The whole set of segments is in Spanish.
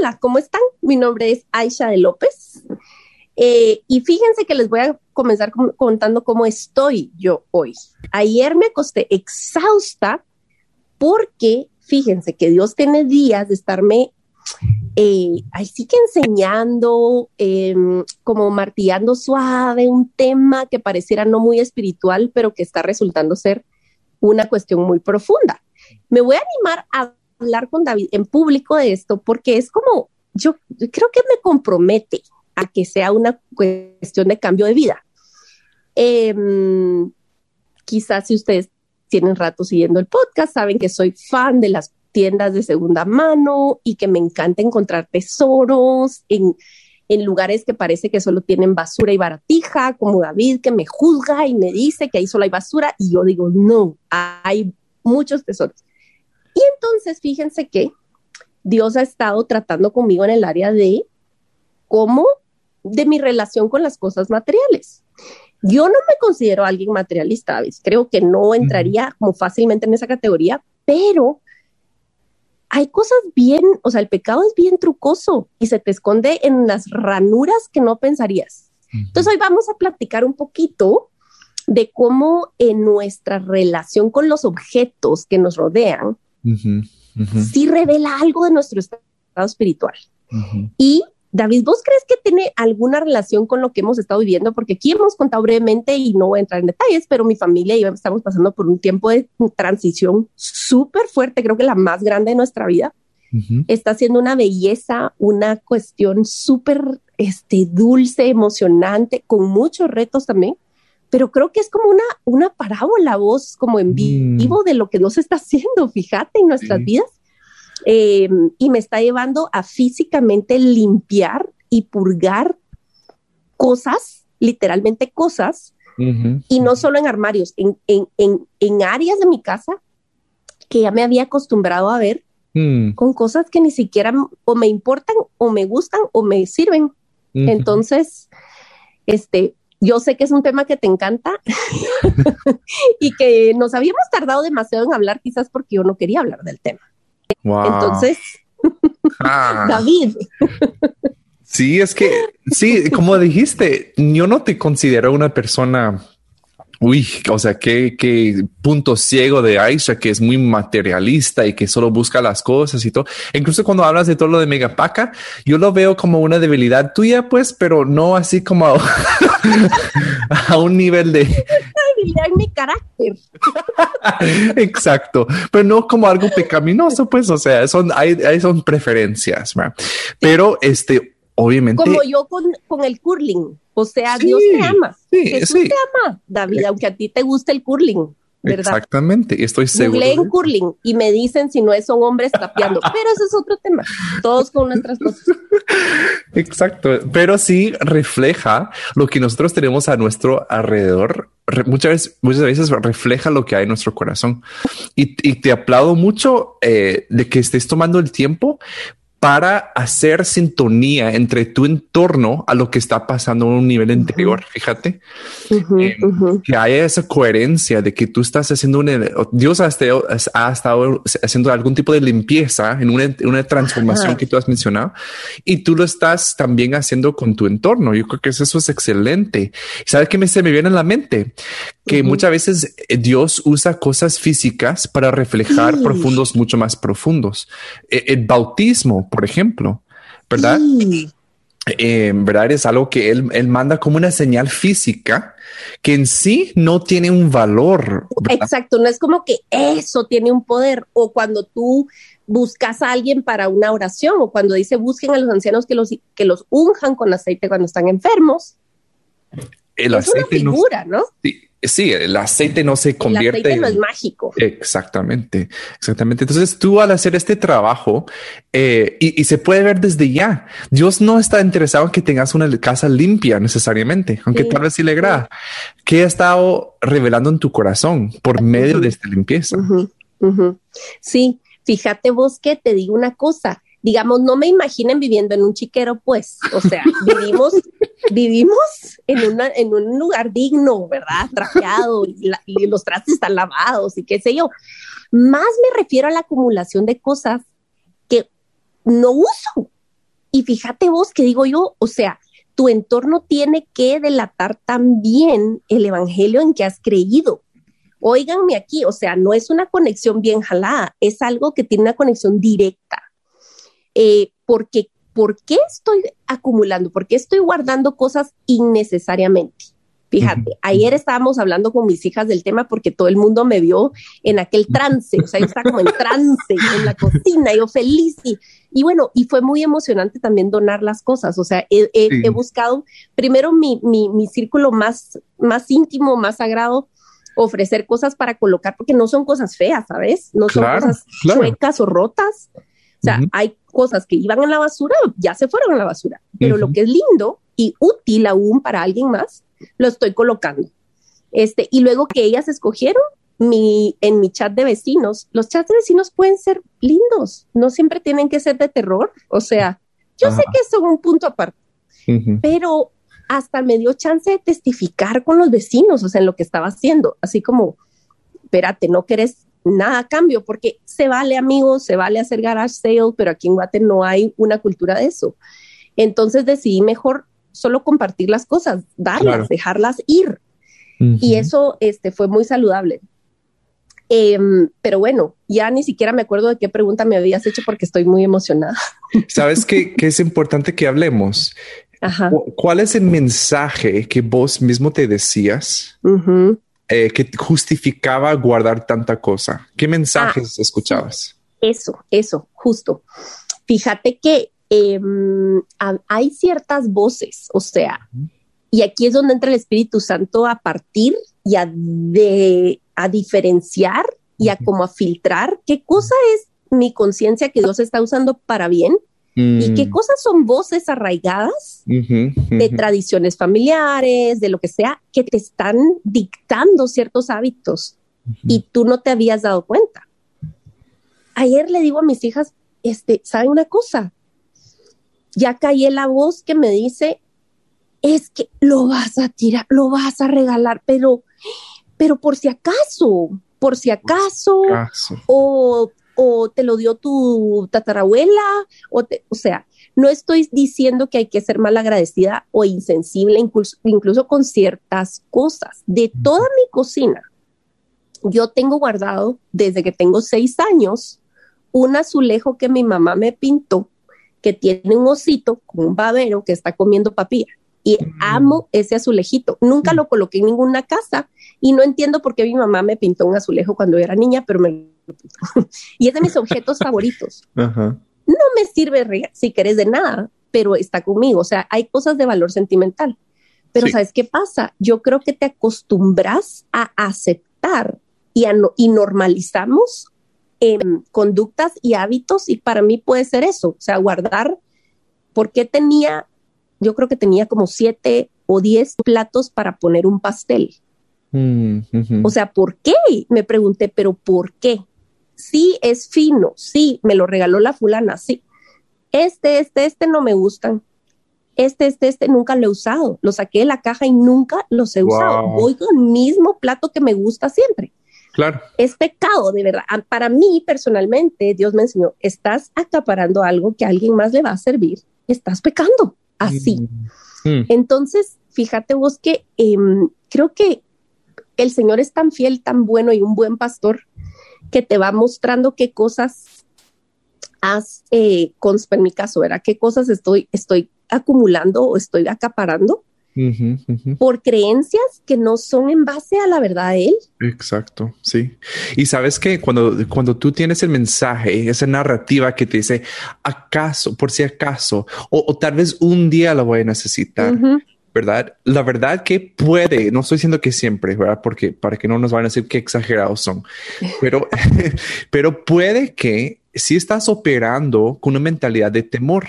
Hola, ¿cómo están? Mi nombre es Aisha de López. Eh, y fíjense que les voy a comenzar contando cómo estoy yo hoy. Ayer me acosté exhausta porque fíjense que Dios tiene días de estarme eh, ahí sí que enseñando, em, como martillando suave un tema que pareciera no muy espiritual, pero que está resultando ser una cuestión muy profunda. Me voy a animar a hablar con David en público de esto porque es como, yo, creo que me compromete a que sea una cuestión de cambio de vida. Em, quizás si ustedes tienen rato siguiendo el podcast, saben que soy fan de las tiendas de segunda mano y que me encanta encontrar tesoros en, en lugares que parece que solo tienen basura y baratija, como David que me juzga y me dice que ahí solo hay basura y yo digo, no, hay muchos tesoros. Y entonces fíjense que Dios ha estado tratando conmigo en el área de cómo, de mi relación con las cosas materiales. Yo no me considero alguien materialista, creo que no entraría como fácilmente en esa categoría, pero hay cosas bien, o sea, el pecado es bien trucoso y se te esconde en las ranuras que no pensarías. Entonces hoy vamos a platicar un poquito de cómo en nuestra relación con los objetos que nos rodean, sí revela algo de nuestro estado espiritual. Y David, ¿vos crees que tiene alguna relación con lo que hemos estado viviendo? Porque aquí hemos contado brevemente y no voy a entrar en detalles, pero mi familia y yo estamos pasando por un tiempo de transición súper fuerte, creo que la más grande de nuestra vida. Está siendo una belleza, una cuestión súper este, dulce, emocionante, con muchos retos también, pero creo que es como una, una parábola, voz como en mm. vivo de lo que Dios está haciendo, fíjate, en nuestras vidas eh, y me está llevando a físicamente limpiar y purgar cosas, literalmente cosas, y no solo en armarios, en, en, en, en, áreas de mi casa que ya me había acostumbrado a ver mm. con cosas que ni siquiera o me importan o me gustan o me sirven. Entonces, este, yo sé que es un tema que te encanta y que nos habíamos tardado demasiado en hablar, quizás porque yo no quería hablar del tema. Entonces, ah. David. Sí, es que, sí, como dijiste, yo no te considero una persona Uy, o sea, qué, qué punto ciego de Aisha, que es muy materialista y que solo busca las cosas y todo. Incluso cuando hablas de todo lo de Megapaca, yo lo veo como una debilidad tuya, pues, pero no así como a, a un nivel de... debilidad en mi carácter. Exacto, pero no como algo pecaminoso, pues, o sea, son, hay, hay son preferencias, pero este, obviamente. Como yo con, con el curling. O sea, Dios te ama. Sí, Jesús te ama, David, aunque a ti te guste el curling. ¿verdad? Exactamente, estoy seguro. Leen curling y me dicen si no son hombres tapeando, pero ese es otro tema. Todos con nuestras cosas. Exacto, pero sí refleja lo que nosotros tenemos a nuestro alrededor. muchas veces, muchas veces refleja lo que hay en nuestro corazón. Y, te aplaudo mucho eh, de que estés tomando el tiempo para hacer sintonía entre tu entorno a lo que está pasando en un nivel interior. Fíjate eh, que haya esa coherencia de que tú estás haciendo una, Dios ha estado, ha estado haciendo algún tipo de limpieza en una, una transformación que tú has mencionado y tú lo estás también haciendo con tu entorno. Yo creo que eso es excelente. ¿Sabes qué me, se me viene a la mente? Que muchas veces eh, Dios usa cosas físicas para reflejar profundos mucho más profundos. E, el bautismo, por ejemplo, ¿verdad? Eh, ¿Verdad? Es algo que él, él, manda como una señal física que en sí no tiene un valor. Exacto, no es como que eso tiene un poder o cuando tú buscas a alguien para una oración o cuando dice busquen a los ancianos que los, que los unjan con aceite cuando están enfermos. El es aceite una figura, ¿no? Sí, Sí, el aceite no se convierte. El aceite no es mágico. Exactamente, exactamente. Entonces tú al hacer este trabajo eh, y, se puede ver desde ya, Dios no está interesado en que tengas una casa limpia necesariamente, aunque tal vez sí le agrada. ¿Qué ha estado revelando en tu corazón por medio de esta limpieza? Sí, fíjate vos que te digo una cosa digamos, no me imaginen viviendo en un chiquero, pues, o sea, vivimos, vivimos en, una, en un lugar digno, ¿verdad? Trapeado y, y, los trastes están lavados y qué sé yo. Más me refiero a la acumulación de cosas que no uso. Y fíjate vos que digo yo, o sea, tu entorno tiene que delatar también el evangelio en que has creído. Óiganme aquí, o sea, no es una conexión bien jalada, es algo que tiene una conexión directa eh, porque, ¿por qué estoy acumulando? ¿Por qué estoy guardando cosas innecesariamente? Fíjate, ayer estábamos hablando con mis hijas del tema porque todo el mundo me vio en aquel trance, o sea, yo estaba como en trance en la cocina, yo feliz y, bueno, y fue muy emocionante también donar las cosas, o sea, he, buscado primero mi, mi, mi, círculo más, más íntimo, más sagrado, ofrecer cosas para colocar, porque no son cosas feas, ¿sabes? No son cosas chuecas o rotas, o sea, hay cosas que iban en la basura, ya se fueron a la basura, pero lo que es lindo y útil aún para alguien más, lo estoy colocando. Este, y luego que ellas escogieron mi, en mi chat de vecinos, los chats de vecinos pueden ser lindos, no siempre tienen que ser de terror, o sea, yo sé que son un punto aparte, pero hasta me dio chance de testificar con los vecinos, o sea, en lo que estaba haciendo, así como, espérate, no querés nada a cambio, porque se vale, amigos, se vale hacer garage sale, pero aquí en Guate no hay una cultura de eso. Entonces decidí mejor solo compartir las cosas, darlas, dejarlas ir. Y eso este, fue muy saludable. Em, pero bueno, ya ni siquiera me acuerdo de qué pregunta me habías hecho porque estoy muy emocionada. Sabes que, es importante que hablemos. ¿Cuál es el mensaje que vos mismo te decías eh, que justificaba guardar tanta cosa? ¿Qué mensajes ah, escuchabas? Eso, eso, justo. Fíjate que em, hay ciertas voces, o sea, y aquí es donde entra el Espíritu Santo a partir y a, de, a diferenciar y a como a filtrar qué cosa es mi conciencia que Dios está usando para bien ¿Y qué mm. cosas son voces arraigadas de tradiciones familiares, de lo que sea, que te están dictando ciertos hábitos y tú no te habías dado cuenta? Ayer le digo a mis hijas, este, ¿saben una cosa? Ya caí la voz que me dice, es que lo vas a tirar, lo vas a regalar, pero, pero por si acaso, por si acaso, o o te lo dio tu tatarabuela, o, o sea, no estoy diciendo que hay que ser mal agradecida o insensible, incluso, incluso con ciertas cosas. De toda mi cocina, yo tengo guardado desde que tengo seis años un azulejo que mi mamá me pintó, que tiene un osito con un babero que está comiendo papilla. Y mm. amo ese azulejito. Nunca mm. lo coloqué en ninguna casa y no entiendo por qué mi mamá me pintó un azulejo cuando era niña, pero me y es de mis objetos favoritos. No me sirve si querés de nada, pero está conmigo. O sea, hay cosas de valor sentimental. Pero ¿sabes qué pasa? Yo creo que te acostumbras a aceptar y, a y normalizamos em, conductas y hábitos y para mí puede ser eso, o sea, guardar, porque tenía, yo creo que tenía como siete o diez platos para poner un pastel. Mm, o sea, ¿por qué? Me pregunté, pero ¿por qué? sí es fino, sí, me lo regaló la fulana, sí. Este, este, este no me gustan. Este, este, este nunca lo he usado. Lo saqué de la caja y nunca los he usado. Voy con el mismo plato que me gusta siempre. Claro. Es pecado, de verdad. Para mí, personalmente, Dios me enseñó, estás acaparando algo que a alguien más le va a servir. Estás pecando. Así. Mm. Mm. Entonces, fíjate vos que em, creo que el Señor es tan fiel, tan bueno y un buen pastor que te va mostrando qué cosas has, eh, en mi caso, ¿verdad? ¿Qué cosas estoy, estoy acumulando o estoy acaparando? por creencias que no son en base a la verdad de él. Exacto, sí. Y sabes que cuando, cuando tú tienes el mensaje, esa narrativa que te dice, acaso, por si acaso, o, tal vez un día lo voy a necesitar, ¿verdad? La verdad que puede, no estoy diciendo que siempre, ¿verdad? Porque para que no nos vayan a decir qué exagerados son, pero, pero puede que si estás operando con una mentalidad de temor.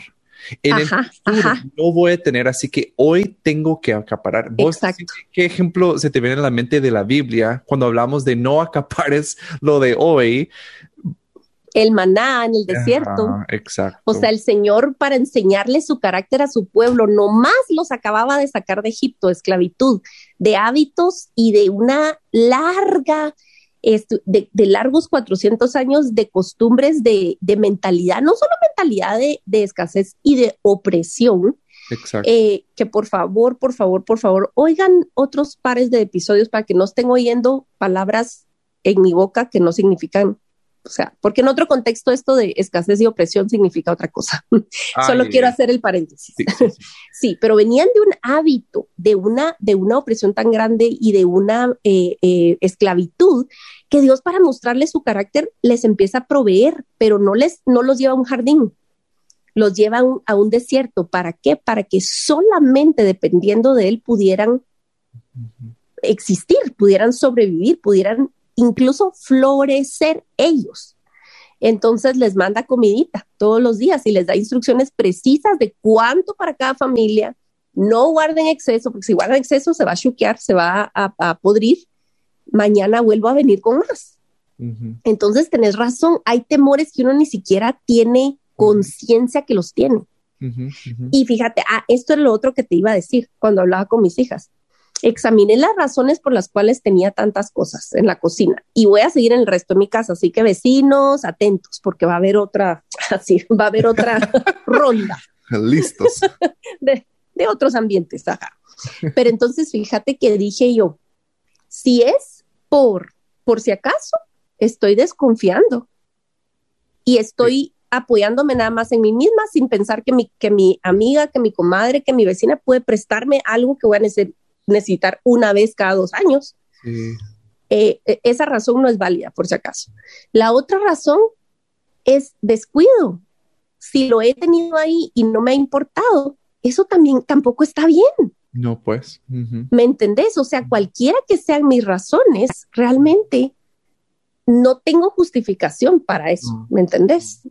En el futuro no voy a tener, así que hoy tengo que acaparar. ¿Vos qué ejemplo se te viene a la mente de la Biblia cuando hablamos de no acapares lo de hoy? El maná en el desierto. exacto. O sea, el Señor para enseñarle su carácter a su pueblo, nomás los acababa de sacar de Egipto, de esclavitud, de hábitos y de una larga, de, largos 400 años de costumbres, de, mentalidad, no solo mentalidad de, escasez y de opresión. Exacto. Eh, que por favor, por favor, por favor, oigan otros pares de episodios para que no estén oyendo palabras en mi boca que no significan o sea, porque en otro contexto esto de escasez y opresión significa otra cosa. Solo quiero hacer el paréntesis. Sí, pero venían de un hábito, de una, de una opresión tan grande y de una eh, eh, esclavitud que Dios para mostrarles su carácter les empieza a proveer, pero no les, no los lleva a un jardín, los lleva a un, a un desierto. ¿Para qué? Para que solamente dependiendo de él pudieran existir, pudieran sobrevivir, pudieran incluso florecer ellos. Entonces les manda comidita todos los días y les da instrucciones precisas de cuánto para cada familia. No guarden exceso, porque si guardan exceso se va a chuquear, se va a, podrir. Mañana vuelvo a venir con más. Entonces tenés razón, hay temores que uno ni siquiera tiene conciencia que los tiene. Y fíjate, ah, esto es lo otro que te iba a decir cuando hablaba con mis hijas examiné las razones por las cuales tenía tantas cosas en la cocina y voy a seguir en el resto de mi casa, así que vecinos, atentos, porque va a haber otra, así, va a haber otra ronda. Listos. de, otros ambientes, ajá. Pero entonces fíjate que dije yo, si es por, por si acaso, estoy desconfiando y estoy apoyándome nada más en mí misma sin pensar que mi, que mi amiga, que mi comadre, que mi vecina puede prestarme algo que voy a necesitar necesitar una vez cada dos años. Eh, e, esa razón no es válida, por si acaso. La otra razón es descuido. Si lo he tenido ahí y no me ha importado, eso también tampoco está bien. No, pues. ¿Me entendés? O sea, cualquiera que sean mis razones, realmente no tengo justificación para eso. ¿Me entendés?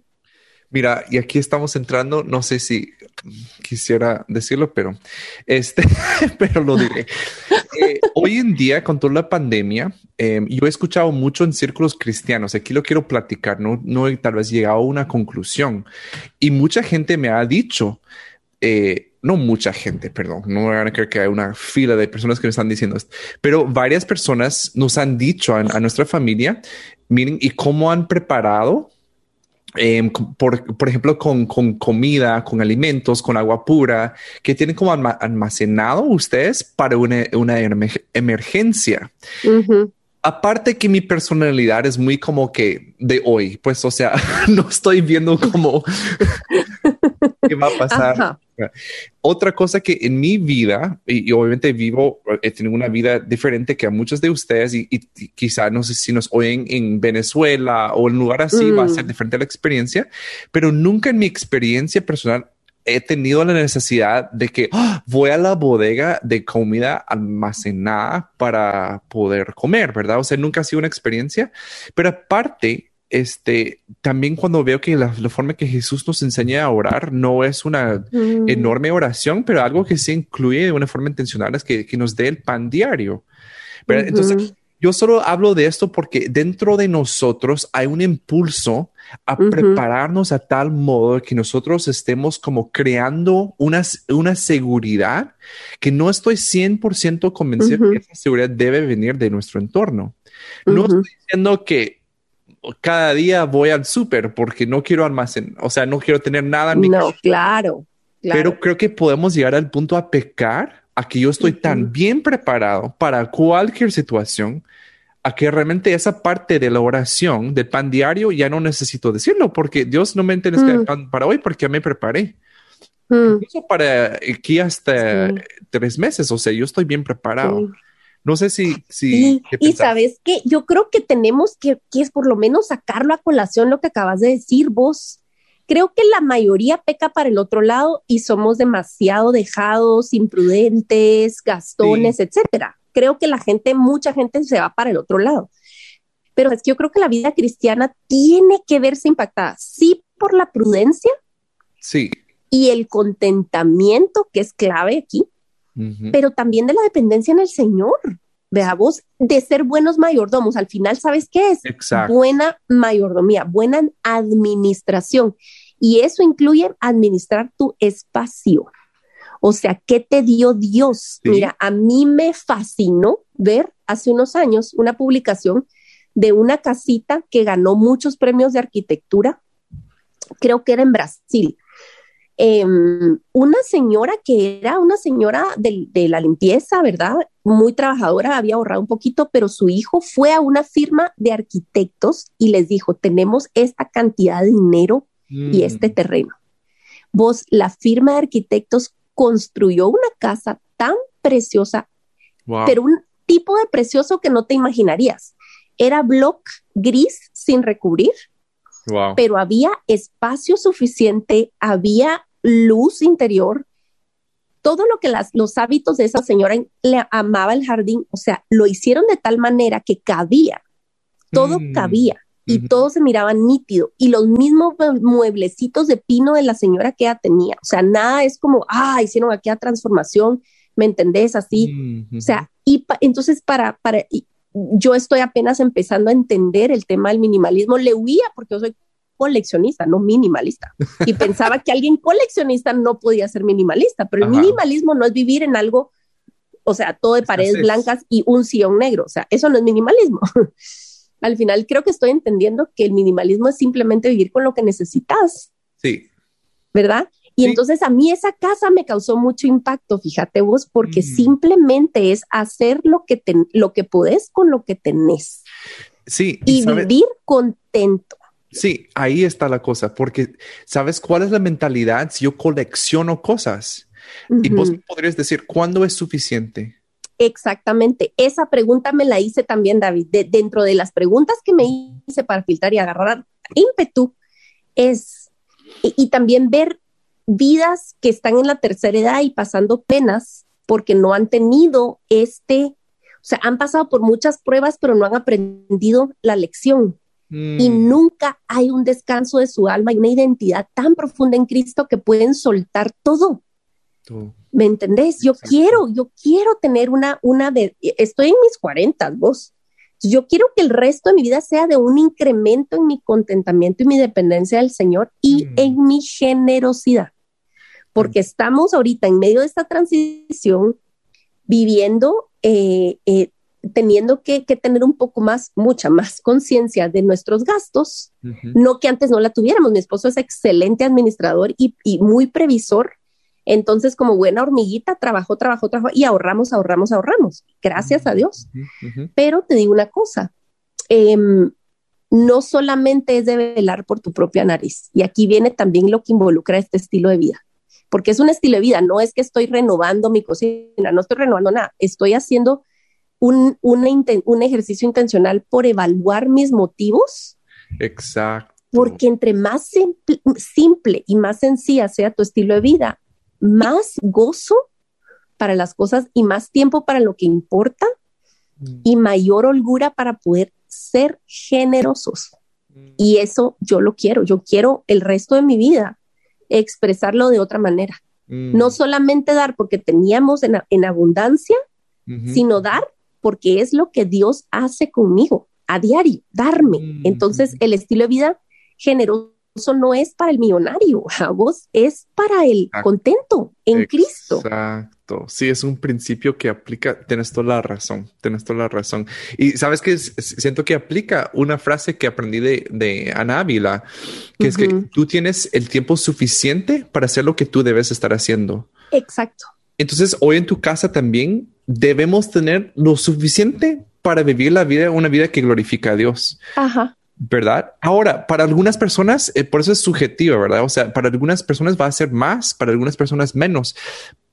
Mira, y aquí estamos entrando, no sé si quisiera decirlo, pero este, pero lo diré. Eh, hoy en día, con toda la pandemia, em, yo he escuchado mucho en círculos cristianos. Aquí lo quiero platicar, no, no he tal vez llegado a una conclusión. Y mucha gente me ha dicho, eh, no mucha gente, perdón, no van a creer que hay una fila de personas que me están diciendo esto, pero varias personas nos han dicho a, a nuestra familia, miren, y cómo han preparado Em, por, por, ejemplo, con, con, comida, con alimentos, con agua pura, que tienen como almacenado ustedes para una, una emergencia. Aparte que mi personalidad es muy como que de hoy, pues, o sea, no estoy viendo como qué va a pasar. Otra cosa que en mi vida, y, obviamente vivo, he tenido una vida diferente que a muchos de ustedes, y, quizá no sé si nos oyen en Venezuela o en lugar así, va a ser mm. diferente la experiencia, pero nunca en mi experiencia personal he tenido la necesidad de que ¡ah! voy a la bodega de comida almacenada para poder comer, ¿verdad? O sea, nunca ha sido una experiencia, pero aparte, este, también cuando veo que la, forma que Jesús nos enseña a orar no es una mm. enorme oración, pero algo que se incluye de una forma intencional es que, nos dé el pan diario. Entonces, yo solo hablo de esto porque dentro de nosotros hay un impulso a prepararnos a tal modo que nosotros estemos como creando una, una seguridad que no estoy 100% convencido que esa seguridad debe venir de nuestro entorno. No estoy diciendo que cada día voy al súper porque no quiero almacenar, o sea, no quiero tener nada en mi No, claro, Pero creo que podemos llegar al punto a pecar a que yo estoy tan bien preparado para cualquier situación a que realmente esa parte de la oración del pan diario ya no necesito decirlo porque Dios no me entiende mm. pan para hoy porque ya me preparé. Mm. Incluso para aquí hasta tres meses, o sea, yo estoy bien preparado. No sé si... si y, sabes que yo creo que tenemos que, que es por lo menos sacarlo a colación lo que acabas de decir vos creo que la mayoría peca para el otro lado y somos demasiado dejados, imprudentes, gastones, etcétera. Creo que la gente, mucha gente se va para el otro lado. Pero es que yo creo que la vida cristiana tiene que verse impactada, sí, por la prudencia. Sí. Y el contentamiento, que es clave aquí, pero también de la dependencia en el Señor. Veamos, de ser buenos mayordomos. Al final, ¿sabes qué es? Buena mayordomía, buena administración. Y eso incluye administrar tu espacio. O sea, ¿qué te dio Dios? Mira, a mí me fascinó ver hace unos años una publicación de una casita que ganó muchos premios de arquitectura, creo que era en Brasil. Em, una señora que era una señora de, de, la limpieza, ¿verdad? Muy trabajadora, había ahorrado un poquito, pero su hijo fue a una firma de arquitectos y les dijo, tenemos esta cantidad de dinero y este mm. terreno. Vos, la firma de arquitectos construyó una casa tan preciosa, pero un tipo de precioso que no te imaginarías. Era block gris sin recubrir, pero había espacio suficiente, había luz interior, todo lo que las, los hábitos de esa señora le amaba el jardín, o sea, lo hicieron de tal manera que cabía, todo mm. cabía y todo se miraba nítido y los mismos mueblecitos de pino de la señora que ella tenía. O sea, nada es como, ah, hicieron aquella transformación, ¿me entendés? Así. O sea, y entonces para, para, yo estoy apenas empezando a entender el tema del minimalismo. Le huía porque yo soy coleccionista, no minimalista. Y pensaba que alguien coleccionista no podía ser minimalista, pero el minimalismo no es vivir en algo, o sea, todo de paredes blancas y un sillón negro. O sea, eso no es minimalismo. al final creo que estoy entendiendo que el minimalismo es simplemente vivir con lo que necesitas. Sí. ¿Verdad? Y entonces a mí esa casa me causó mucho impacto, fíjate vos, porque mm. simplemente es hacer lo que, te, lo que podés con lo que tenés. Sí. Y, vivir contento. Sí, ahí está la cosa, porque ¿sabes cuál es la mentalidad si yo colecciono cosas? Y vos podrías decir, ¿cuándo es suficiente? Exactamente. Esa pregunta me la hice también, David. dentro de las preguntas que me hice para filtrar y agarrar ímpetu, es, y, también ver vidas que están en la tercera edad y pasando penas porque no han tenido este, o sea, han pasado por muchas pruebas, pero no han aprendido la lección. Y mm. nunca hay un descanso de su alma y una identidad tan profunda en Cristo que pueden soltar todo. ¿Me entendés? Yo quiero, yo quiero tener una, una de, estoy en mis cuarentas, vos. Yo quiero que el resto de mi vida sea de un incremento en mi contentamiento y mi dependencia del Señor y mm. en mi generosidad. Porque mm. estamos ahorita en medio de esta transición viviendo, eh, eh, teniendo que, tener un poco más, mucha más conciencia de nuestros gastos, no que antes no la tuviéramos. Mi esposo es excelente administrador y, y muy previsor entonces, como buena hormiguita, trabajó, trabajó, trabajó y ahorramos, ahorramos, ahorramos. Gracias a Dios. Pero te digo una cosa, em, no solamente es de velar por tu propia nariz, y aquí viene también lo que involucra este estilo de vida, porque es un estilo de vida, no es que estoy renovando mi cocina, no estoy renovando nada, estoy haciendo un, un ejercicio intencional por evaluar mis motivos. Exacto. Porque entre más simple y más sencilla sea tu estilo de vida, más gozo para las cosas y más tiempo para lo que importa mm. y mayor holgura para poder ser generosos. Mm. Y eso yo lo quiero, yo quiero el resto de mi vida expresarlo de otra manera. Mm. No solamente dar porque teníamos en, abundancia, sino dar porque es lo que Dios hace conmigo a diario, darme. Entonces, el estilo de vida generoso no es para el millonario, a vos es para el contento en Cristo. Exacto. Sí, es un principio que aplica. Tienes toda la razón. Tienes toda la razón. Y sabes que siento que aplica una frase que aprendí de, de Ana Ávila, que es que tú tienes el tiempo suficiente para hacer lo que tú debes estar haciendo. Exacto. Entonces, hoy en tu casa también debemos tener lo suficiente para vivir la vida, una vida que glorifica a Dios. Ajá. ¿verdad? Ahora, para algunas personas, eh, por eso es subjetivo, ¿verdad? O sea, para algunas personas va a ser más, para algunas personas menos.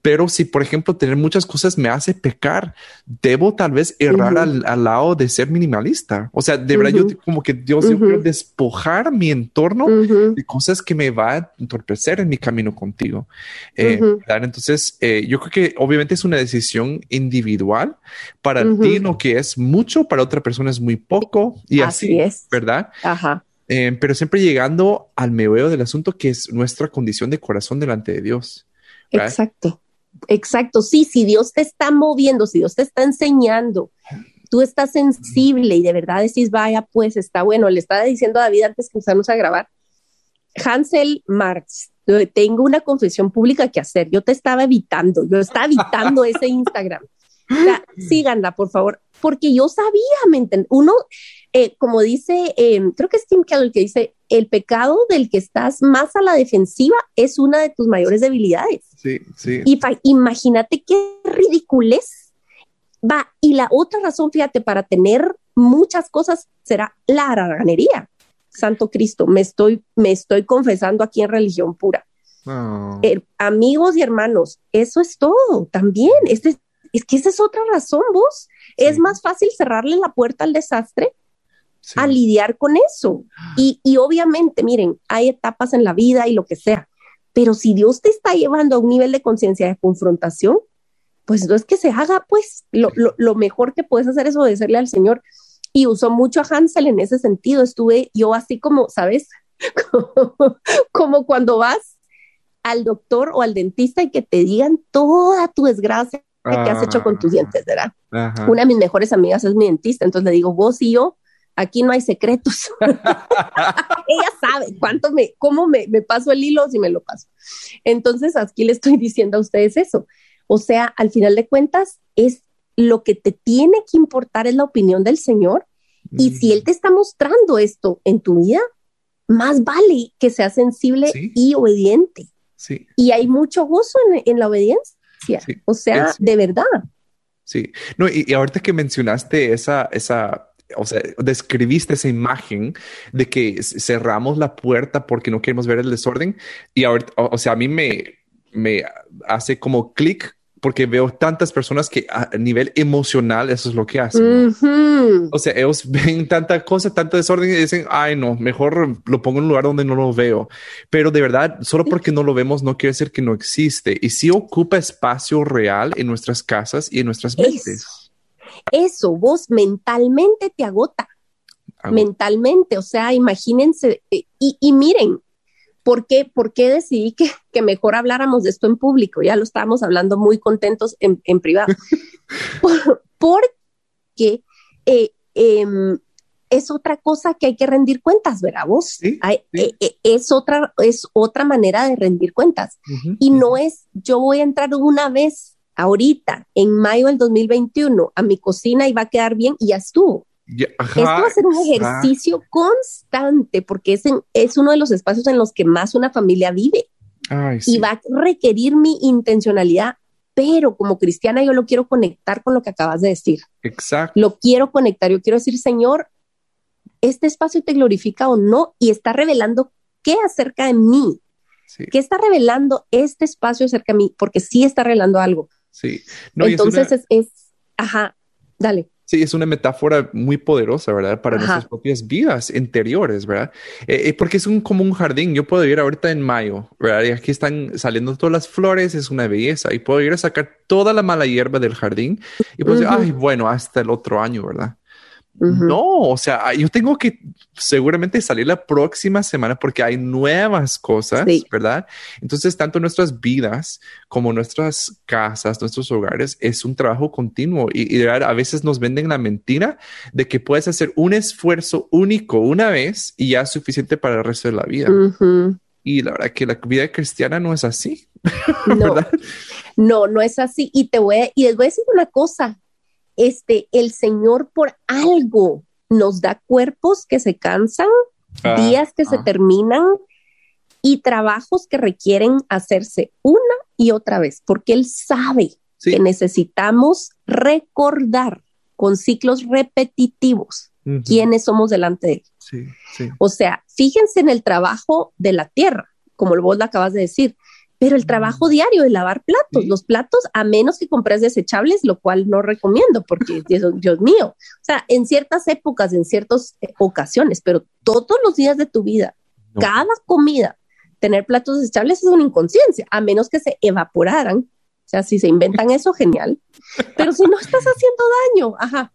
Pero si, por ejemplo, tener muchas cosas me hace pecar, debo tal vez errar al, al, lado de ser minimalista. O sea, de verdad, yo como que Dios, yo quiero despojar mi entorno de cosas que me va a entorpecer en mi camino contigo. Eh, Entonces, eh, yo creo que obviamente es una decisión individual. Para ti lo que es mucho, para otra persona es muy poco y así, es. ¿verdad? Ajá. Eh, pero siempre llegando al meollo del asunto que es nuestra condición de corazón delante de Dios. Exacto, exacto. Sí, si Dios te está moviendo, si Dios te está enseñando, tú estás sensible y de verdad decís, vaya, pues está bueno. Le estaba diciendo a David antes que empezamos a grabar, Hansel Marx, tengo una confesión pública que hacer. Yo te estaba evitando, yo estaba evitando ese Instagram. síganla, por favor, porque yo sabía, ¿me Uno, eh, como dice, em, creo que es Tim Keller el que dice, el pecado del que estás más a la defensiva es una de tus mayores debilidades. Sí, sí. Y imagínate qué ridiculez. Va, y la otra razón, fíjate, para tener muchas cosas será la haraganería. Santo Cristo, me estoy, me estoy confesando aquí en religión pura. Eh, amigos y hermanos, eso es todo también. Este, es que esa es otra razón, vos. Es más fácil cerrarle la puerta al desastre a lidiar con eso. Y, y obviamente, miren, hay etapas en la vida y lo que sea, pero si Dios te está llevando a un nivel de conciencia de confrontación, pues no es que se haga, pues lo, lo, lo, mejor que puedes hacer es obedecerle al Señor. Y usó mucho a Hansel en ese sentido. Estuve yo así como, ¿sabes? como, como cuando vas al doctor o al dentista y que te digan toda tu desgracia que has hecho con tus dientes, ¿verdad? Una de mis mejores amigas es mi dentista, entonces le digo, vos y yo aquí no hay secretos. Ella sabe cuánto me, cómo me, me, paso el hilo si me lo paso. Entonces, aquí le estoy diciendo a ustedes eso. O sea, al final de cuentas, es lo que te tiene que importar es la opinión del Señor. Y si Él te está mostrando esto en tu vida, más vale que seas sensible y obediente. Sí. Y hay mucho gozo en, la obediencia. O sea, de verdad. Sí. No, y, y ahorita que mencionaste esa, esa o sea, describiste esa imagen de que cerramos la puerta porque no queremos ver el desorden y ahorita, o, sea, a mí me, me hace como clic porque veo tantas personas que a nivel emocional eso es lo que hacen. O sea, ellos ven tanta cosa, tanto desorden y dicen, ay no, mejor lo pongo en un lugar donde no lo veo. Pero de verdad, solo porque no lo vemos no quiere decir que no existe. Y sí ocupa espacio real en nuestras casas y en nuestras mentes eso vos mentalmente te agota. Mentalmente, o sea, imagínense, eh, y, miren, ¿por qué, ¿por qué decidí que, que, mejor habláramos de esto en público? Ya lo estábamos hablando muy contentos en, en privado. porque eh, em, es otra cosa que hay que rendir cuentas, ¿verdad vos? Eh, es, otra, es otra manera de rendir cuentas. y no es, yo voy a entrar una vez ahorita, en mayo del 2021, a mi cocina y va a quedar bien y ya estuvo. Esto va a ser un ejercicio constante porque es, es uno de los espacios en los que más una familia vive y va a requerir mi intencionalidad, pero como cristiana yo lo quiero conectar con lo que acabas de decir. Exacto. Lo quiero conectar, yo quiero decir, Señor, este espacio te glorifica o no y está revelando qué acerca de mí. ¿Qué está revelando este espacio acerca de mí? Porque sí está revelando algo. Sí. Entonces es, es, ajá, dale. Sí, es una metáfora muy poderosa, ¿verdad? Para nuestras propias vidas interiores, ¿verdad? Eh, eh, porque es un, como un jardín. Yo puedo ir ahorita en mayo, ¿verdad? Y aquí están saliendo todas las flores, es una belleza. Y puedo ir a sacar toda la mala hierba del jardín y pues, ay, bueno, hasta el otro año, ¿verdad? No, o sea, yo tengo que seguramente salir la próxima semana porque hay nuevas cosas, ¿verdad? Entonces, tanto nuestras vidas como nuestras casas, nuestros hogares, es un trabajo continuo y, a veces nos venden la mentira de que puedes hacer un esfuerzo único una vez y ya es suficiente para el resto de la vida. Y la verdad que la vida cristiana no es así. No, no, no es así. Y te voy y les voy a decir una cosa este, el Señor por algo nos da cuerpos que se cansan, ah, días que se ah. terminan y trabajos que requieren hacerse una y otra vez, porque Él sabe que necesitamos recordar con ciclos repetitivos quiénes somos delante de Él. O sea, fíjense en el trabajo de la tierra, como vos lo acabas de decir. Pero el trabajo diario de lavar platos, los platos, a menos que compres desechables, lo cual no recomiendo porque, Dios, mío, o sea, en ciertas épocas, en ciertas ocasiones, pero todos los días de tu vida, cada comida, tener platos desechables es una inconsciencia, a menos que se evaporaran. O sea, si se inventan eso, genial. Pero si no estás haciendo daño, ajá.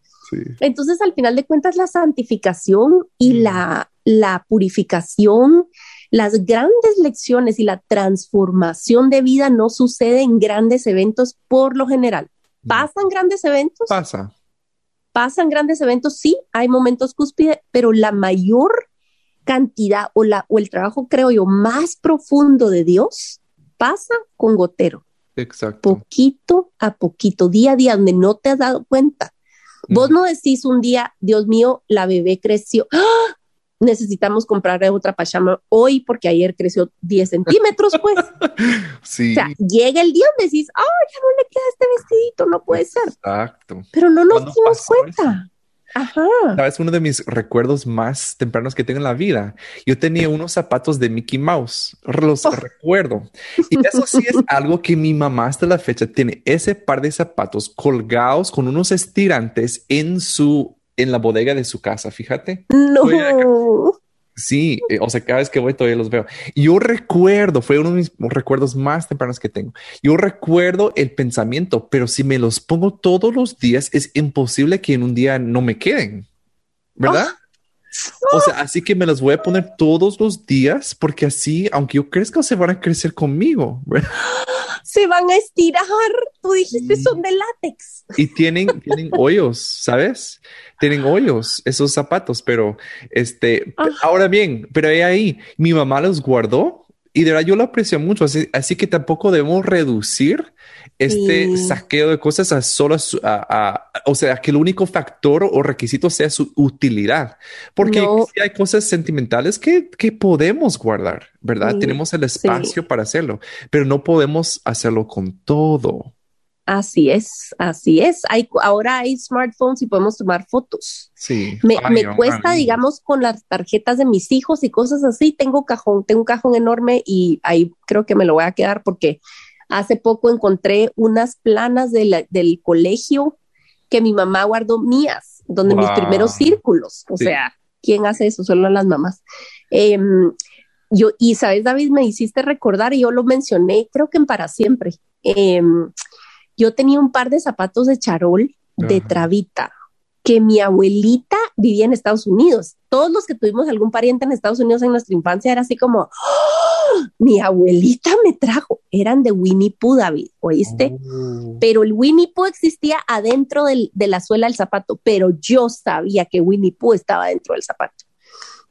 Entonces, al final de cuentas, la santificación y mm. la, la purificación las grandes lecciones y la transformación de vida no sucede en grandes eventos por lo general. Mm. ¿Pasan grandes eventos? Pasa. Pasan grandes eventos, sí, hay momentos cúspide, pero la mayor cantidad o, la, o el trabajo, creo yo, más profundo de Dios pasa con gotero. Exacto. Poquito a poquito, día a día, donde no te has dado cuenta. Vos no decís un día, Dios mío, la bebé creció. ¡Ah! Necesitamos comprar otra pachama hoy porque ayer creció 10 centímetros, pues. sí. O sea, llega el día donde decís, ah, ya no le queda este vestidito, no puede ser. Exacto. Pero no nos dimos cuenta. Ajá. Sabes, uno de mis recuerdos más tempranos que tengo en la vida. Yo tenía unos zapatos de Mickey Mouse, los oh. recuerdo. Y eso sí es algo que mi mamá hasta la fecha tiene ese par de zapatos colgados con unos estirantes en su en la bodega de su casa, fíjate. No. Sí, eh, o sea, cada vez que voy todavía los veo. Yo recuerdo, fue uno de mis recuerdos más tempranos que tengo. Yo recuerdo el pensamiento, pero si me los pongo todos los días, es imposible que en un día no me queden, ¿verdad? O sea, así que me los voy a poner todos los días porque así, aunque yo crezca, se van a crecer conmigo. Se van a estirar. Tú dijiste son de látex. Y tienen, tienen hoyos, ¿sabes? Tienen hoyos esos zapatos, pero este, ah. ahora bien, pero ahí, mi mamá los guardó y de verdad yo lo aprecio mucho, así, así que tampoco debemos reducir este saqueo de cosas a solo a, o sea, que el único factor o requisito sea su utilidad, porque hay cosas sentimentales que, que podemos guardar, ¿verdad? Tenemos el espacio para hacerlo, pero no podemos hacerlo con todo. Así es, así es. Hay, ahora hay smartphones y podemos tomar fotos. Sí. Me, me cuesta, digamos, con las tarjetas de mis hijos y cosas así. Tengo cajón, tengo un cajón enorme y ahí creo que me lo voy a quedar porque Hace poco encontré unas planas del colegio que mi mamá guardó mías, donde mis primeros círculos. O sea, ¿quién hace eso? Solo las mamás. Em, yo, y sabes, David, me hiciste recordar, y yo lo mencioné, creo que en para siempre. Em, yo tenía un par de zapatos de charol de trabita que mi abuelita vivía en Estados Unidos. Todos los que tuvimos algún pariente en Estados Unidos en nuestra infancia era así como, ¡Ah! mi abuelita me trajo, eran de Winnie Pooh, David, ¿oíste? Oh. Pero el Winnie Pooh existía adentro de la suela del zapato, pero yo sabía que Winnie Pooh estaba dentro del zapato.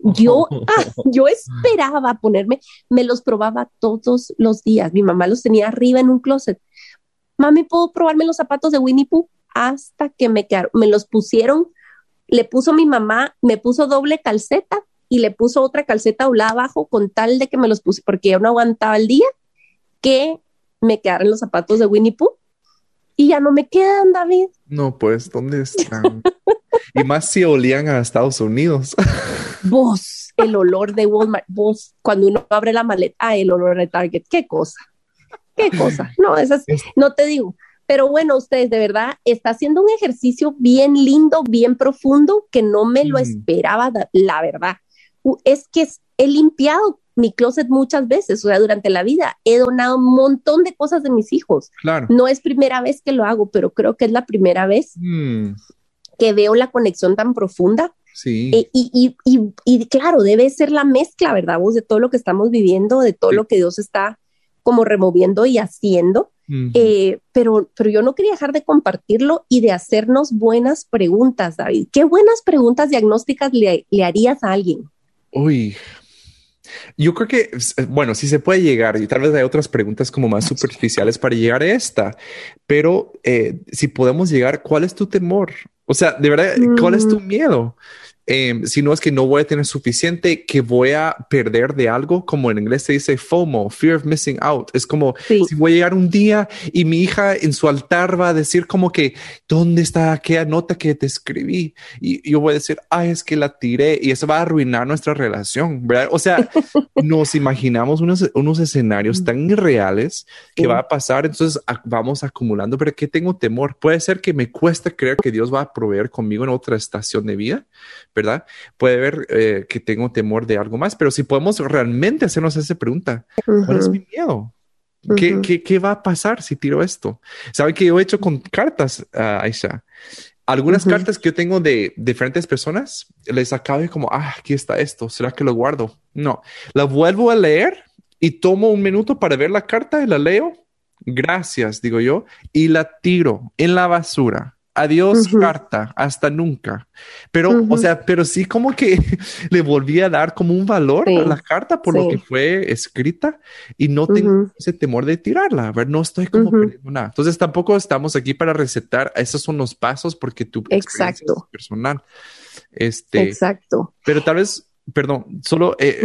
Yo, ah, yo esperaba ponerme, me los probaba todos los días. Mi mamá los tenía arriba en un closet. Mami, ¿puedo probarme los zapatos de Winnie Pooh? hasta que me quedaron, me los pusieron, le puso mi mamá, me puso doble calceta y le puso otra calceta a abajo con tal de que me los puse, porque yo no aguantaba el día que me quedaron los zapatos de Winnie Pooh y ya no me quedan, David. No, pues, ¿dónde están? y más si olían a Estados Unidos. vos, el olor de Walmart, vos, cuando uno abre la maleta, ah, el olor de Target, qué cosa, qué cosa. No, esas, no te digo, pero bueno, ustedes de verdad está haciendo un ejercicio bien lindo, bien profundo, que no me lo mm. esperaba, la verdad. Es que he limpiado mi closet muchas veces, o sea, durante la vida he donado un montón de cosas de mis hijos. Claro. No es primera vez que lo hago, pero creo que es la primera vez mm. que veo la conexión tan profunda. Sí. Eh, y, y, y, claro, debe ser la mezcla, ¿verdad? Vos de todo lo que estamos viviendo, de todo lo que Dios está como removiendo y haciendo. Eh, pero, pero yo no quería dejar de compartirlo y de hacernos buenas preguntas, David. ¿Qué buenas preguntas diagnósticas le, harías a alguien? Uy, yo creo que, bueno, sí se puede llegar y tal vez hay otras preguntas como más superficiales para llegar a esta, pero eh, si podemos llegar, ¿cuál es tu temor? O sea, de verdad, ¿cuál es tu mm. miedo? Eh, si no es que no voy a tener suficiente, que voy a perder de algo, como en inglés se dice FOMO, Fear of Missing Out. Es como si voy a llegar un día y mi hija en su altar va a decir como que, ¿dónde está aquella nota que te escribí? Y yo voy a decir, ay, es que la tiré y eso va a arruinar nuestra relación, ¿verdad? O sea, nos imaginamos unos, unos escenarios tan irreales que va a pasar, entonces vamos acumulando, pero ¿qué tengo temor? Puede ser que me cueste creer que Dios va a proveer conmigo en otra estación de vida ¿verdad? Puede ver eh, que tengo temor de algo más, pero si podemos realmente hacernos esa pregunta, ¿cuál es mi miedo? ¿Qué, qué, qué, va a pasar si tiro esto? ¿Sabe que yo he hecho con cartas, uh, Aisha? Algunas cartas que yo tengo de diferentes personas, les acabo de como, ah, aquí está esto, ¿será que lo guardo? No, la vuelvo a leer y tomo un minuto para ver la carta y la leo. Gracias, digo yo, y la tiro en la basura. Adiós, carta, hasta nunca. Pero, o sea, pero sí como que le volví a dar como un valor a la carta por lo que fue escrita y no tengo ese temor de tirarla. A ver, no estoy como perdiendo nada. Entonces tampoco estamos aquí para recetar. Esos son los pasos porque tu experiencia es personal. Este, Exacto. Pero tal vez, perdón, solo eh,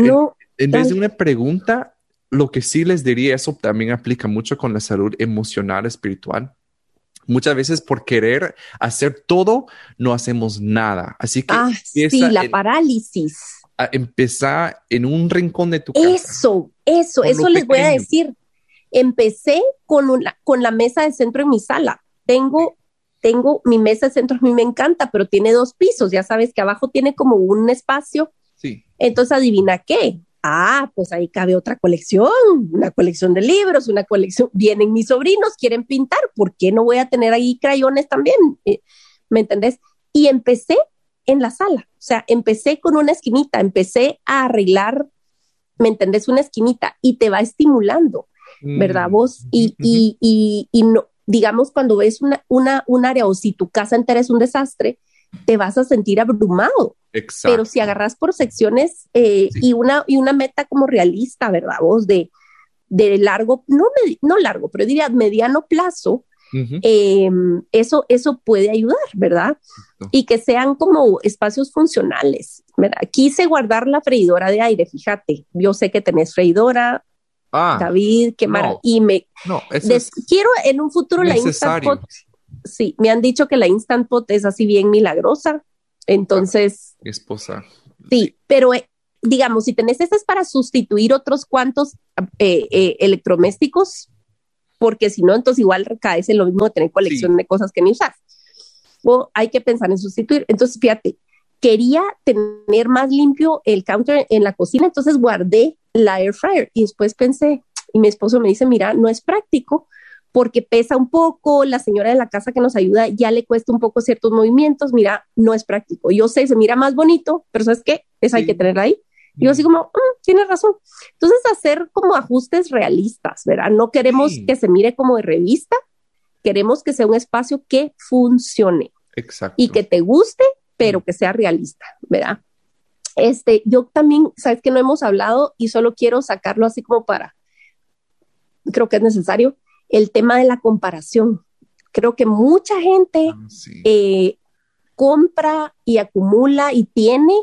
en vez de una pregunta, lo que sí les diría, eso también aplica mucho con la salud emocional, espiritual Muchas veces por querer hacer todo, no hacemos nada. Así que ah, sí, la parálisis. Empezar en un rincón de tu casa. Eso, eso, eso les voy a decir. Empecé con, una, con la mesa de centro en mi sala. Tengo, tengo mi mesa de centro, a mí me encanta, pero tiene dos pisos. Ya sabes que abajo tiene como un espacio. Sí. Entonces, adivina qué Ah, pues ahí cabe otra colección, una colección de libros, una colección. Vienen mis sobrinos, quieren pintar, ¿por qué no voy a tener ahí crayones también? Eh, ¿Me entendés? Y empecé en la sala, o sea, empecé con una esquinita, empecé a arreglar, ¿me entendés? Una esquinita y te va estimulando, ¿verdad? Mm, vos, y, y, y, y, no, digamos, cuando ves una, una, un área o si tu casa entera es un desastre, te vas a sentir abrumado. Pero si agarras por secciones eh, y, una, y una meta como realista, ¿verdad? Vos de, de largo, no, no largo, pero diría mediano plazo, em, eso, eso puede ayudar, ¿verdad? Y que sean como espacios funcionales, ¿verdad? Quise guardar la freidora de aire, fíjate, yo sé que tenés freidora, ah, David, qué no, y me no, quiero en un futuro la Instant Pot. Sí, me han dicho que la Instant Pot es así bien milagrosa. Entonces. esposa. Sí, pero eh, digamos, si tenés es para sustituir otros cuantos eh, eh, electrodomésticos, porque si no, entonces igual caes en lo mismo de tener colección de cosas que ni usas. O hay que pensar en sustituir. Entonces, fíjate, quería tener más limpio el counter en la cocina, entonces guardé la air fryer y después pensé, y mi esposo me dice, mira, no es práctico porque pesa un poco, la señora de la casa que nos ayuda ya le cuesta un poco ciertos movimientos, mira, no es práctico. Yo sé, se mira más bonito, pero ¿sabes qué? Eso hay que tenerla ahí. Y yo así como, mm, tienes razón. Entonces, hacer como ajustes realistas, ¿verdad? No queremos que se mire como de revista, queremos que sea un espacio que funcione. Exacto. Y que te guste, pero que sea realista, ¿verdad? Este, yo también, sabes que no hemos hablado y solo quiero sacarlo así como para, creo que es necesario, el tema de la comparación. Creo que mucha gente ah, eh, compra y acumula y tiene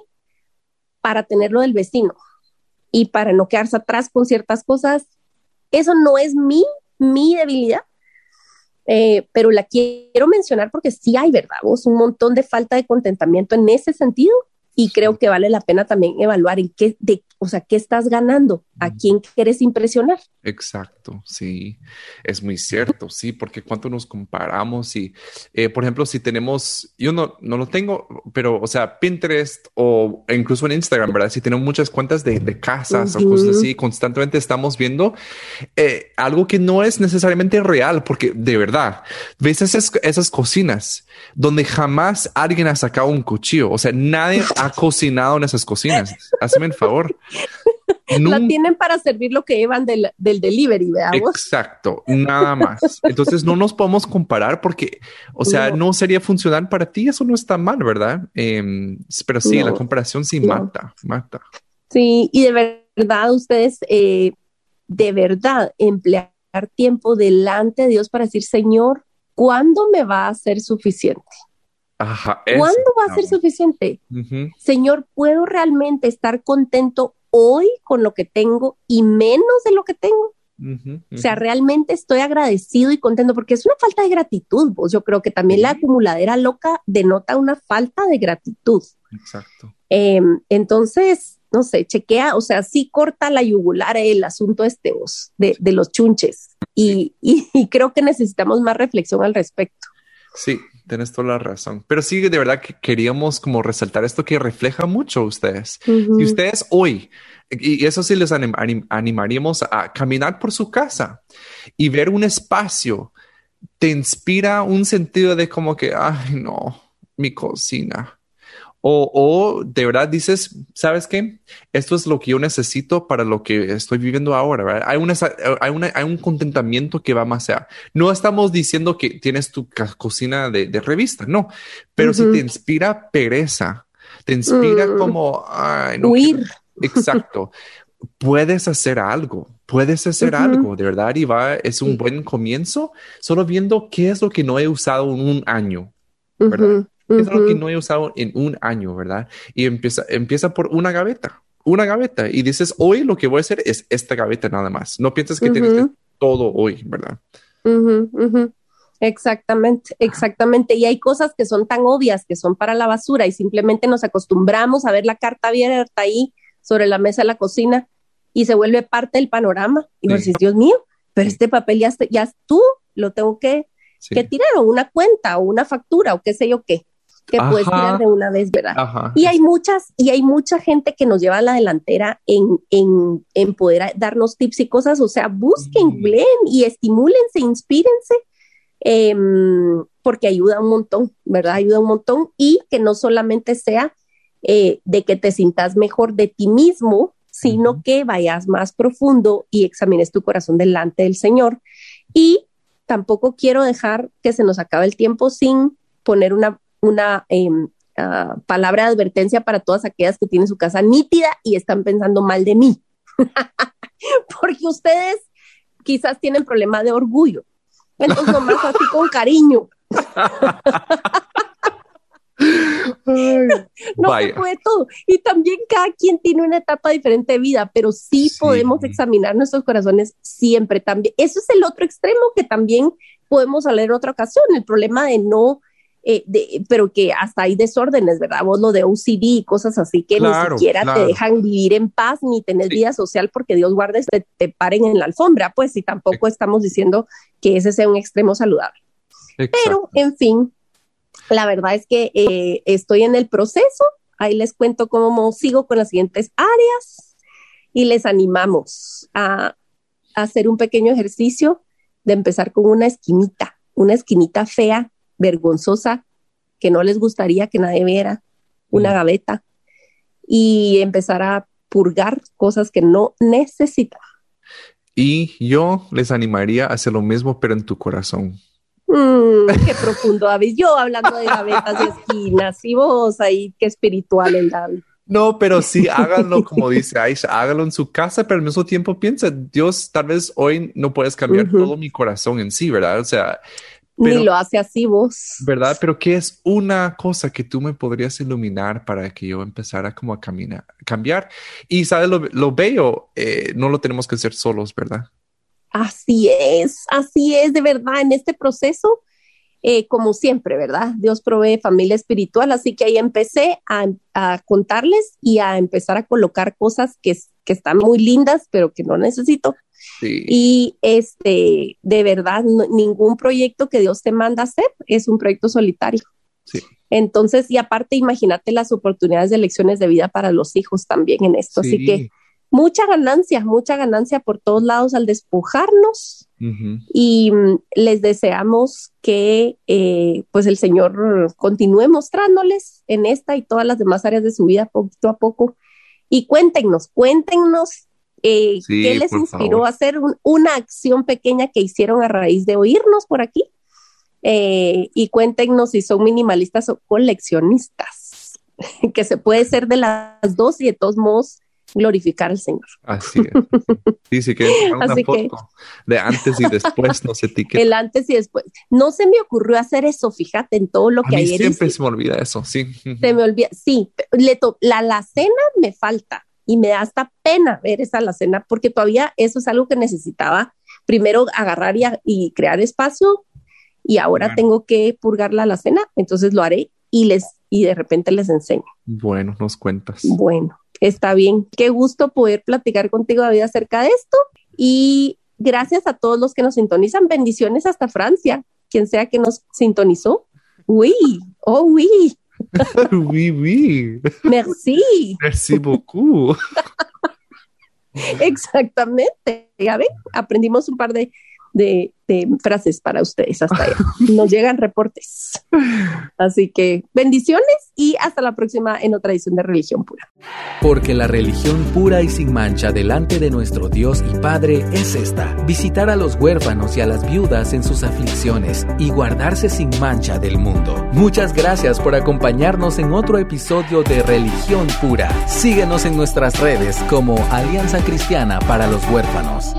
para tenerlo del vecino y para no quedarse atrás con ciertas cosas. Eso no es mi, mi debilidad, eh, pero la quiero mencionar porque sí hay, ¿verdad? Vos un montón de falta de contentamiento en ese sentido y creo que vale la pena también evaluar en qué, de, o sea, qué estás ganando, a quién quieres impresionar. Exacto, sí, es muy cierto, sí, porque cuánto nos comparamos y, eh, por ejemplo, si tenemos, yo no, no lo tengo, pero, o sea, Pinterest o incluso en Instagram, ¿verdad? Si tenemos muchas cuentas de, de casas o cosas así, constantemente estamos viendo eh, algo que no es necesariamente real, porque de verdad, ves esas, esas cocinas donde jamás alguien ha sacado un cuchillo, o sea, nadie ha cocinado en esas cocinas. Hazme el favor. La tienen para servir lo que llevan del, del delivery, veamos. Exacto, nada más. Entonces no nos podemos comparar porque, o sea, no, sería funcional para ti, eso no está mal, ¿verdad? Em, pero sí, la comparación sí mata, mata. Sí, y de verdad ustedes, eh, de verdad, emplear tiempo delante de Dios para decir, Señor, ¿cuándo me va a ser suficiente? ¿Cuándo va a ser suficiente? Señor, ¿puedo realmente estar contento hoy con lo que tengo y menos de lo que tengo? O sea, realmente estoy agradecido y contento porque es una falta de gratitud. Vos. Yo creo que también la acumuladera loca denota una falta de gratitud. Exacto. Em, entonces, no sé, chequea, o sea, sí corta la yugular el asunto este vos, de, de los chunches. Y, y, creo que necesitamos más reflexión al respecto. Sí, tienes toda la razón. Pero sí, de verdad que queríamos como resaltar esto que refleja mucho a ustedes. Y ustedes hoy y eso sí les animaríamos a caminar por su casa y ver un espacio. Te inspira un sentido de como que, ay, no, mi cocina. O, o, de verdad dices, ¿sabes qué? Esto es lo que yo necesito para lo que estoy viviendo ahora. Hay, una, hay, hay, un contentamiento que va más allá. No estamos diciendo que tienes tu cocina de, de revista, no, pero si te inspira pereza, te inspira mm. como ay, no huir. Exacto. puedes hacer algo, puedes hacer algo, de verdad, y va, es un buen comienzo, solo viendo qué es lo que no he usado en un año, ¿verdad? ¿Qué es lo que no he usado en un año, verdad? Y empieza, empieza por una gaveta, una gaveta, y dices, hoy lo que voy a hacer es esta gaveta nada más. No pienses que tienes que todo hoy, ¿verdad? Exactamente, exactamente. Y hay cosas que son tan obvias que son para la basura y simplemente nos acostumbramos a ver la carta abierta ahí sobre la mesa de la cocina y se vuelve parte del panorama. Y vos decís, Dios mío, pero este papel ya, ya tú lo tengo que, que, tirar, o una cuenta, o una factura, o qué sé yo qué, que puedes tirar de una vez, ¿verdad? Y hay muchas, y hay mucha gente que nos lleva a la delantera en, en, en poder darnos tips y cosas, o sea, busquen, leen y estimúlense, inspírense. Em, porque ayuda un montón, ¿verdad? Ayuda un montón y que no solamente sea eh, de que te sientas mejor de ti mismo, sino que vayas más profundo y examines tu corazón delante del Señor. Y tampoco quiero dejar que se nos acabe el tiempo sin poner una, una em, ah, palabra de advertencia para todas aquellas que tienen su casa nítida y están pensando mal de mí. Porque ustedes quizás tienen problema de orgullo. Entonces, nomás así con cariño. no se puede todo. Y también cada quien tiene una etapa diferente de vida, pero sí, podemos examinar nuestros corazones siempre también. Eso es el otro extremo que también podemos hablar en otra ocasión, el problema de no, eh, de, pero que hasta hay desórdenes, ¿verdad? Vos lo de OCD y cosas así que ni siquiera te dejan vivir en paz ni tener vida social porque Dios guarde te, te paren en la alfombra, pues, y tampoco estamos diciendo que ese sea un extremo saludable. Pero, en fin, la verdad es que eh, estoy en el proceso. Ahí les cuento cómo sigo con las siguientes áreas y les animamos a, hacer un pequeño ejercicio de empezar con una esquinita, una esquinita fea, vergonzosa, que no les gustaría que nadie viera, una mm. gaveta, y empezar a purgar cosas que no necesitan. Y yo les animaría a hacer lo mismo, pero en tu corazón. Mm, qué profundo, David. Yo hablando de gavetas y esquinas y vos ahí, qué espiritual el David. No, pero sí háganlo como dice Aisha, háganlo en su casa, pero al mismo tiempo piensa, Dios, tal vez hoy no puedes cambiar todo mi corazón en sí, ¿verdad? O sea, ni lo hace así vos. ¿Verdad? Pero ¿qué es una cosa que tú me podrías iluminar para que yo empezara como a caminar, cambiar? Y sabes, lo, lo veo, eh, no lo tenemos que hacer solos, ¿verdad? Así es, así es de verdad en este proceso. Eh, como siempre, ¿verdad? Dios provee familia espiritual, así que ahí empecé a, contarles y a empezar a colocar cosas que, que están muy lindas, pero que no necesito. Y este, de verdad, ningún proyecto que Dios te manda hacer es un proyecto solitario. Sí. Entonces, y aparte, imagínate las oportunidades de elecciones de vida para los hijos también en esto. Así que mucha ganancia, mucha ganancia por todos lados al despojarnos y mm, les deseamos que eh, pues el Señor continúe mostrándoles en esta y todas las demás áreas de su vida poquito a poco y cuéntenos, cuéntenos eh, qué les inspiró a hacer una acción pequeña que hicieron a raíz de oírnos por aquí eh, y cuéntenos si son minimalistas o coleccionistas, que se puede ser de las dos y de todos modos glorificar al Señor. Así es. Sí, sí que una Así foto que- de antes y después nos etiqueta. El antes y después. No se me ocurrió hacer eso, fíjate, en todo lo A que mí ayer siempre hice. se me olvida eso, sí. Se me olvida. Sí, le to- la alacena me falta y me da hasta pena ver esa alacena porque todavía eso es algo que necesitaba primero agarrar y, a- y crear espacio y ahora tengo que purgar la alacena, entonces lo haré y les y de repente les enseño. Bueno, nos cuentas. Bueno, está bien. Qué gusto poder platicar contigo, David, acerca de esto. Y gracias a todos los que nos sintonizan. Bendiciones hasta Francia, quien sea que nos sintonizó. Oui, oh oui, oui, oui. merci. Merci beaucoup. Exactamente. Ya ven, aprendimos un par de, de- frases para ustedes hasta allá. Nos llegan reportes. Así que bendiciones y hasta la próxima en otra edición de Religión Pura. Porque la religión pura y sin mancha delante de nuestro Dios y Padre es esta, visitar a los huérfanos y a las viudas en sus aflicciones y guardarse sin mancha del mundo. Muchas gracias por acompañarnos en otro episodio de Religión Pura. Síguenos en nuestras redes como Alianza Cristiana para los Huérfanos.